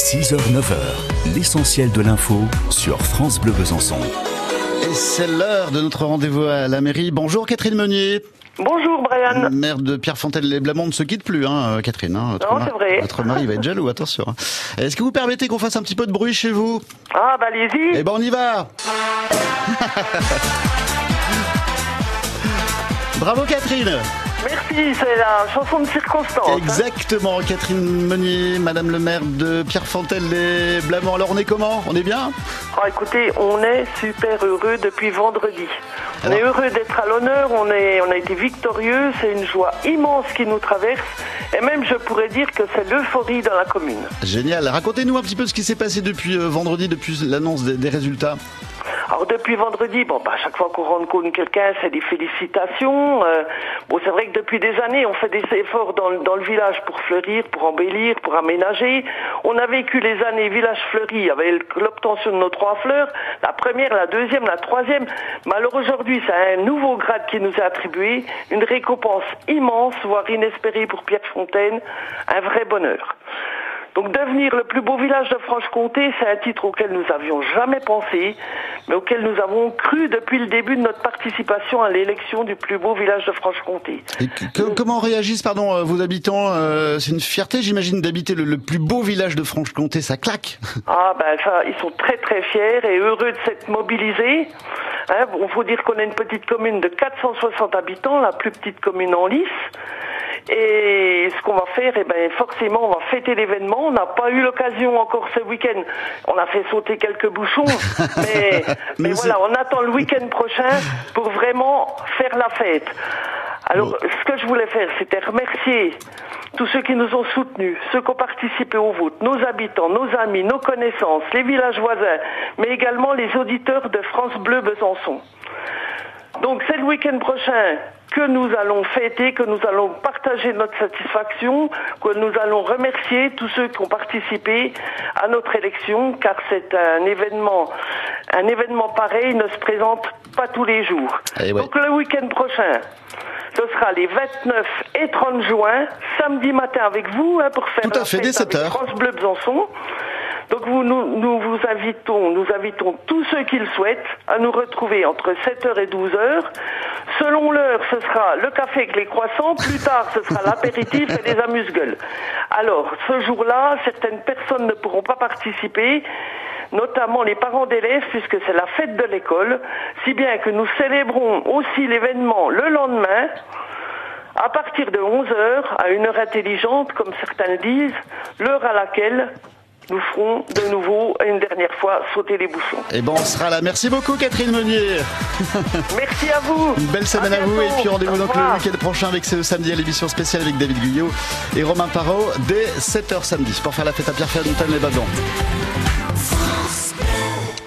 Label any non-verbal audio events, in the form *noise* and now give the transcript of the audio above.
6h, 9h, l'essentiel de l'info sur France Bleu Besançon. Et c'est l'heure de notre rendez-vous à la mairie. Bonjour Catherine Meunier. Bonjour Brian. Maire de Pierrefontaine-les-Blamont ne se quitte plus, hein, Catherine. Hein, non, c'est vrai. Votre mari va être jaloux, attention. Hein. Est-ce que vous permettez qu'on fasse un petit peu de bruit chez vous? Ah, bah allez-y. Eh ben on y va *laughs* Bravo Catherine Merci, c'est la chanson de circonstance. hein. Exactement, Catherine Meunier, Madame le maire de Pierrefontaine-les-Blamont. Alors on est comment? On est bien? Ah, écoutez, on est super heureux depuis vendredi. On Alors est heureux d'être à l'honneur, on, est, on a été victorieux, c'est une joie immense qui nous traverse. Et même, je pourrais dire que c'est l'euphorie dans la commune. Génial. Racontez-nous un petit peu ce qui s'est passé depuis euh, vendredi, depuis l'annonce des, des résultats. Alors depuis vendredi, bon, bah, chaque fois qu'on rencontre quelqu'un, c'est des félicitations. Euh, bon, c'est vrai que depuis des années, on fait des efforts dans, dans le village pour fleurir, pour embellir, pour aménager. On a vécu les années village fleuri avec l'obtention de nos trois fleurs, la première, la deuxième, la troisième. Mais alors aujourd'hui, c'est un nouveau grade qui nous est attribué, une récompense immense, voire inespérée pour Pierre Fontaine, un vrai bonheur. Donc devenir le plus beau village de Franche-Comté, c'est un titre auquel nous avions jamais pensé, mais auquel nous avons cru depuis le début de notre participation à l'élection du plus beau village de Franche-Comté. Que- comment réagissent pardon, euh, vos habitants Euh, C'est une fierté, j'imagine, d'habiter le, le plus beau village de Franche-Comté. Ça claque. *laughs* Ah ben ça, ils sont très très fiers et heureux de s'être mobilisés. Hein, bon, faut dire qu'on est une petite commune de 460 habitants, la plus petite commune en lice. Et ce qu'on va faire, eh ben forcément, on va fêter l'événement. On n'a pas eu l'occasion encore ce week-end. On a fait sauter quelques bouchons, *laughs* *laughs* mais, mais voilà, on attend le week-end prochain pour vraiment faire la fête. Alors, ce que je voulais faire, c'était remercier tous ceux qui nous ont soutenus, ceux qui ont participé au vote, nos habitants, nos amis, nos connaissances, les villages voisins, mais également les auditeurs de France Bleu Besançon. Donc c'est le week-end prochain que nous allons fêter, que nous allons partager notre satisfaction, que nous allons remercier tous ceux qui ont participé à notre élection, car c'est un événement, un événement pareil ne se présente pas tous les jours. Eh ouais. Donc le week-end prochain, ce sera les 29 et 30 juin, samedi matin avec vous, hein, pour faire Tout à la fait, dès fête 7 avec heures. France Bleu Besançon. Donc vous, nous, nous vous invitons, nous invitons tous ceux qui le souhaitent à nous retrouver entre 7h et 12h. Selon l'heure, ce sera le café avec les croissants. Plus tard, ce sera l'apéritif et les amuse-gueules. Alors, ce jour-là, certaines personnes ne pourront pas participer, notamment les parents d'élèves, puisque c'est la fête de l'école, si bien que nous célébrons aussi l'événement le lendemain, à partir de 11h, à une heure intelligente, comme certains le disent, l'heure à laquelle nous ferons de nouveau, une dernière fois, sauter les bouchons. Et bon, on sera là. Merci beaucoup, Catherine Meunier. *laughs* Merci à vous. Une belle semaine à, vous. Et puis rendez-vous donc le week-end prochain avec ce samedi à l'émission spéciale avec David Guyot et Romain Parot dès 7h samedi pour faire la fête à Pierre-Fontaine les Badons.